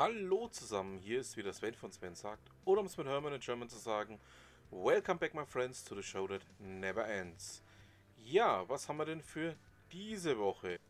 Hallo zusammen, hier ist wieder Sven von Sven sagt, oder um es mit Hermann in German zu sagen, Welcome back my friends to the show that never ends. Ja, was haben wir denn für diese Woche?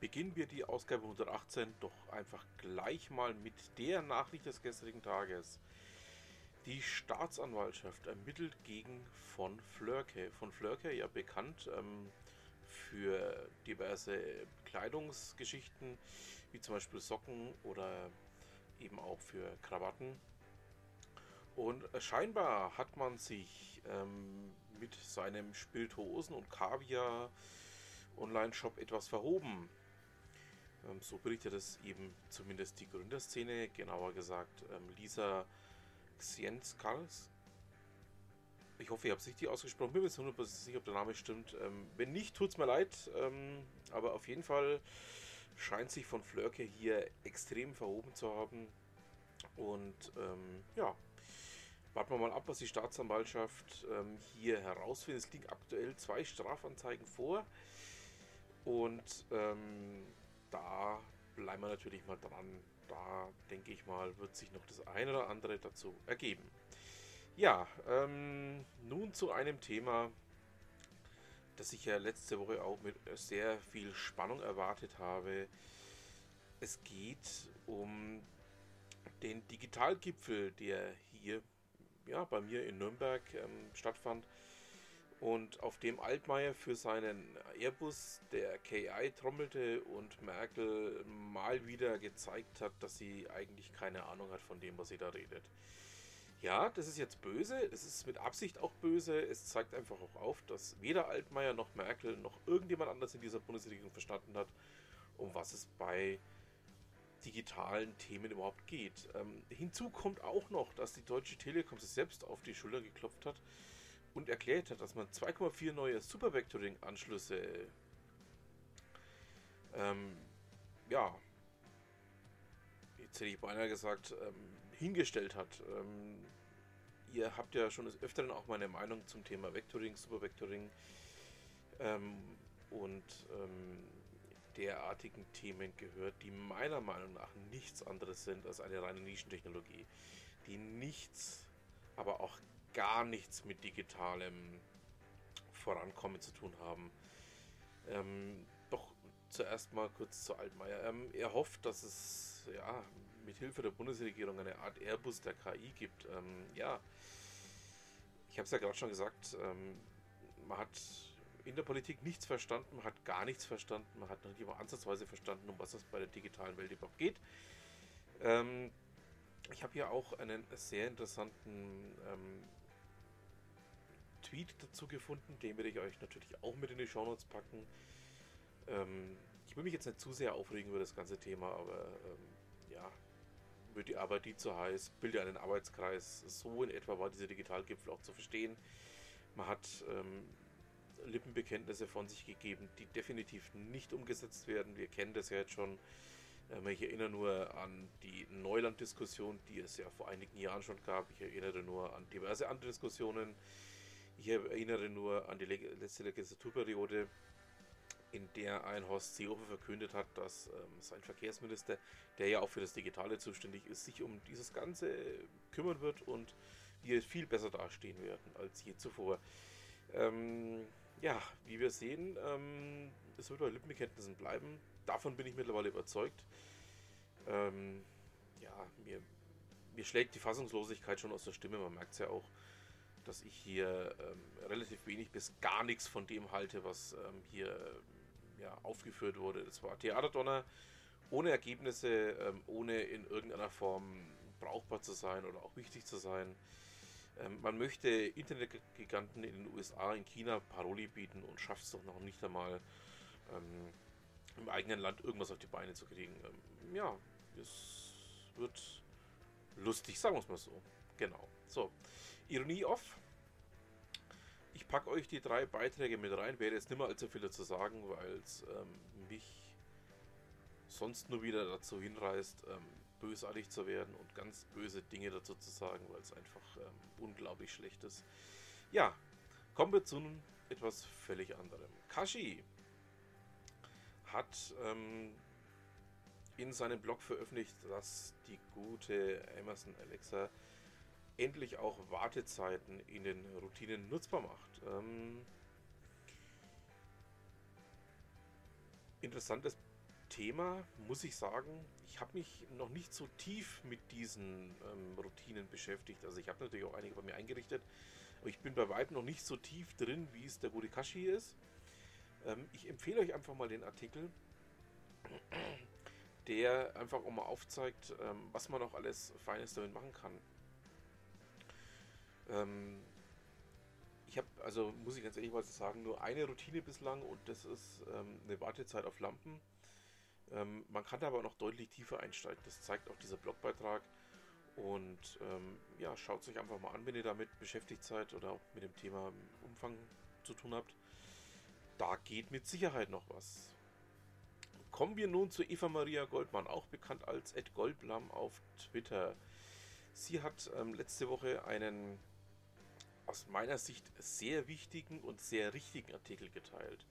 Beginnen wir die Ausgabe 118 doch einfach gleich mal mit der Nachricht des gestrigen Tages. Die Staatsanwaltschaft ermittelt gegen von Flörke. Von Flörke ja bekannt ähm, für diverse Kleidungsgeschichten, wie zum Beispiel Socken oder eben auch für Krawatten. Und scheinbar hat man sich ähm, mit seinem Spirituosen- und Kaviar-Online-Shop etwas verhoben. Ähm, so berichtet es eben zumindest die Gründerszene, genauer gesagt ähm, Lisa Xienskals. Ich hoffe, ich habe es richtig ausgesprochen. Bin mir jetzt 100% sicher, ob der Name stimmt. Ähm, wenn nicht, tut es mir leid. Ähm, aber auf jeden Fall scheint sich von Flörke hier extrem verhoben zu haben. Und ähm, ja, warten wir mal ab, was die Staatsanwaltschaft ähm, hier herausfindet. Es liegen aktuell zwei Strafanzeigen vor. Und ähm, da bleiben wir natürlich mal dran. Da denke ich mal, wird sich noch das eine oder andere dazu ergeben. Ja, ähm, nun zu einem Thema, das ich ja letzte Woche auch mit sehr viel Spannung erwartet habe. Es geht um den Digitalgipfel, der hier ja, bei mir in Nürnberg ähm, stattfand und auf dem Altmaier für seinen Airbus der KI trommelte und Merkel mal wieder gezeigt hat, dass sie eigentlich keine Ahnung hat von dem, was sie da redet. Ja, das ist jetzt böse, es ist mit Absicht auch böse, es zeigt einfach auch auf, dass weder Altmaier noch Merkel noch irgendjemand anders in dieser Bundesregierung verstanden hat, um was es bei digitalen Themen überhaupt geht. Ähm, hinzu kommt auch noch, dass die Deutsche Telekom sich selbst auf die Schulter geklopft hat und erklärt hat, dass man 2,4 neue Supervectoring-Anschlüsse ähm, ja, jetzt hätte ich beinahe gesagt, ähm, hingestellt hat. Ähm, ihr habt ja schon des Öfteren auch meine Meinung zum Thema Vectoring, Supervectoring ähm, und ähm, derartigen Themen gehört, die meiner Meinung nach nichts anderes sind als eine reine Nischentechnologie, die nichts, aber auch gar nichts mit digitalem Vorankommen zu tun haben. Ähm, doch zuerst mal kurz zu Altmaier. Ähm, er hofft, dass es ja mit Hilfe der Bundesregierung eine Art Airbus der KI gibt. Ähm, ja, ich habe es ja gerade schon gesagt, ähm, man hat in der Politik nichts verstanden, man hat gar nichts verstanden, man hat noch nicht mal ansatzweise verstanden, um was es bei der digitalen Welt überhaupt geht. Ähm, ich habe hier auch einen sehr interessanten ähm, Tweet dazu gefunden, den werde ich euch natürlich auch mit in die Show Notes packen. Ähm, ich will mich jetzt nicht zu sehr aufregen über das ganze Thema, aber ähm, ja, wird die Arbeit die zu heiß, bilde einen Arbeitskreis. So in etwa war dieser Digitalgipfel auch zu verstehen. Man hat ähm, Lippenbekenntnisse von sich gegeben, die definitiv nicht umgesetzt werden. Wir kennen das ja jetzt schon. Ähm, ich erinnere nur an die Neuland-Diskussion, die es ja vor einigen Jahren schon gab. Ich erinnere nur an diverse andere Diskussionen. Ich erinnere nur an die letzte Legislaturperiode, in der ein Horst Seehofer verkündet hat, dass ähm, sein Verkehrsminister, der ja auch für das Digitale zuständig ist, sich um dieses Ganze kümmern wird und wir viel besser dastehen werden als je zuvor. Ähm, ja, wie wir sehen, ähm, es wird bei Lippenbekenntnissen bleiben. Davon bin ich mittlerweile überzeugt. Ähm, ja, mir, mir schlägt die Fassungslosigkeit schon aus der Stimme. Man merkt es ja auch, dass ich hier ähm, relativ wenig bis gar nichts von dem halte, was ähm, hier ja, aufgeführt wurde. Das war Theaterdonner ohne Ergebnisse, ähm, ohne in irgendeiner Form brauchbar zu sein oder auch wichtig zu sein. Ähm, man möchte Internetgiganten in den USA, in China Paroli bieten und schafft es doch noch nicht einmal ähm, im eigenen Land irgendwas auf die Beine zu kriegen. Ähm, ja, es wird lustig, sagen wir es mal so. Genau. So, Ironie off. Ich packe euch die drei Beiträge mit rein, werde jetzt nicht mehr allzu viel dazu sagen, weil es ähm, mich sonst nur wieder dazu hinreißt, ähm, bösartig zu werden und ganz böse Dinge dazu zu sagen, weil es einfach ähm, unglaublich schlecht ist. Ja, kommen wir zu etwas völlig anderem. Kashi hat ähm, in seinem Blog veröffentlicht, dass die gute Amazon Alexa endlich auch Wartezeiten in den Routinen nutzbar macht. Ähm, interessantes Thema, muss ich sagen. Ich habe mich noch nicht so tief mit diesen ähm, Routinen beschäftigt. Also ich habe natürlich auch einige bei mir eingerichtet, aber ich bin bei weitem noch nicht so tief drin, wie es der gute Kashi ist. Ähm, ich empfehle euch einfach mal den Artikel, der einfach auch mal aufzeigt, ähm, was man noch alles Feines damit machen kann. Ähm, ich habe, also muss ich ganz ehrlich mal sagen, nur eine Routine bislang und das ist ähm, eine Wartezeit auf Lampen. Ähm, man kann da aber noch deutlich tiefer einsteigen. Das zeigt auch dieser Blogbeitrag. Und ähm, ja, schaut es euch einfach mal an, wenn ihr damit beschäftigt seid oder auch mit dem Thema Umfang zu tun habt. Da geht mit Sicherheit noch was. Kommen wir nun zu Eva Maria Goldmann, auch bekannt als Ed Goldblam auf Twitter. Sie hat ähm, letzte Woche einen aus meiner Sicht sehr wichtigen und sehr richtigen Artikel geteilt.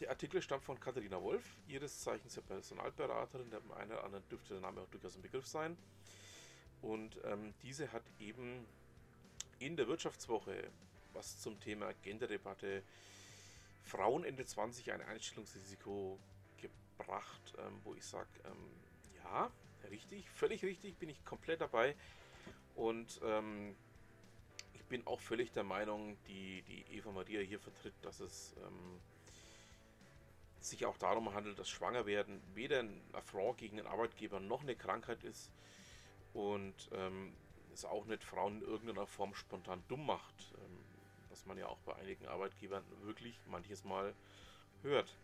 Der Artikel stammt von Katharina Wolf, ihres Zeichens der Personalberaterin, der einen oder anderen dürfte der Name auch durchaus ein Begriff sein. Und ähm, diese hat eben in der Wirtschaftswoche was zum Thema Genderdebatte Frauen Ende 20 ein Einstellungsrisiko gebracht, ähm, wo ich sage, ähm, ja, richtig, völlig richtig, bin ich komplett dabei. Und ähm, bin auch völlig der Meinung, die, die Eva Maria hier vertritt, dass es ähm, sich auch darum handelt, dass Schwangerwerden weder ein Affront gegen den Arbeitgeber noch eine Krankheit ist und ähm, es auch nicht Frauen in irgendeiner Form spontan dumm macht, ähm, was man ja auch bei einigen Arbeitgebern wirklich manches Mal hört.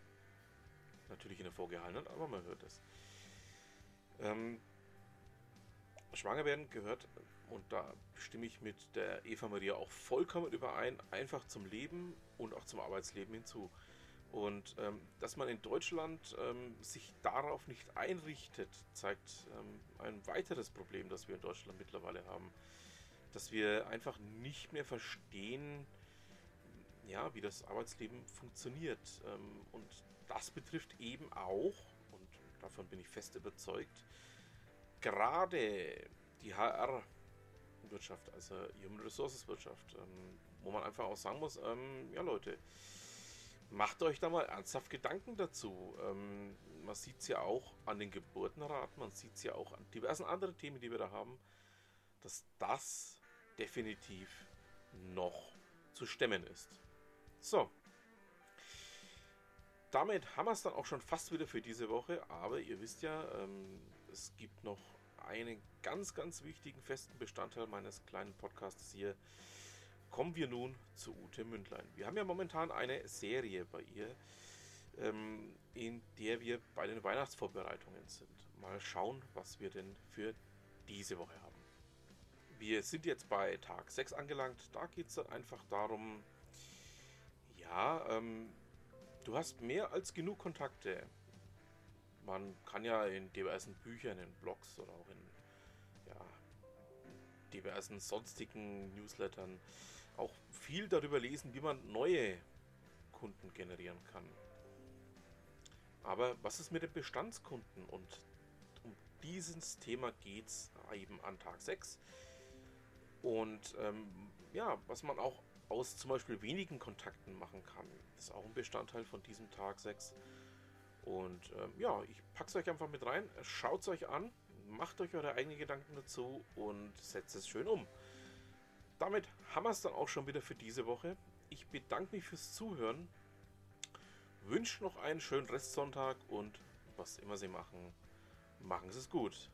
Natürlich in der Vorgehaltenen, aber man hört es. Ähm, Schwangerwerden gehört, und da stimme ich mit der Eva Maria auch vollkommen überein, einfach zum Leben und auch zum Arbeitsleben hinzu. Und ähm, dass man in Deutschland ähm, sich darauf nicht einrichtet, zeigt ähm, ein weiteres Problem, das wir in Deutschland mittlerweile haben. Dass wir einfach nicht mehr verstehen, ja, wie das Arbeitsleben funktioniert. Ähm, und das betrifft eben auch, und davon bin ich fest überzeugt, gerade die HR-Wirtschaft, also Human Resources Wirtschaft, ähm, wo man einfach auch sagen muss, ähm, ja Leute, Macht euch da mal ernsthaft Gedanken dazu. Ähm, man sieht es ja auch an den Geburtenraten, man sieht es ja auch an diversen anderen Themen, die wir da haben, dass das definitiv noch zu stemmen ist. So. Damit haben wir es dann auch schon fast wieder für diese Woche, aber ihr wisst ja, ähm, es gibt noch einen ganz, ganz wichtigen festen Bestandteil meines kleinen Podcasts hier. Kommen wir nun zu Ute Mündlein. Wir haben ja momentan eine Serie bei ihr, ähm, in der wir bei den Weihnachtsvorbereitungen sind. Mal schauen, was wir denn für diese Woche haben. Wir sind jetzt bei Tag 6 angelangt. Da geht es einfach darum, ja, ähm, du hast mehr als genug Kontakte. Man kann ja in diversen Büchern, in Blogs oder auch in ja, diversen sonstigen Newslettern auch viel darüber lesen, wie man neue Kunden generieren kann. Aber was ist mit den Bestandskunden? Und um dieses Thema geht es eben an Tag 6. Und ähm, ja, was man auch aus zum Beispiel wenigen Kontakten machen kann, ist auch ein Bestandteil von diesem Tag 6. Und ähm, ja, ich packe es euch einfach mit rein, schaut es euch an, macht euch eure eigenen Gedanken dazu und setzt es schön um damit haben wir es dann auch schon wieder für diese Woche. Ich bedanke mich fürs Zuhören, wünsche noch einen schönen Restsonntag und was immer Sie machen, machen Sie es gut.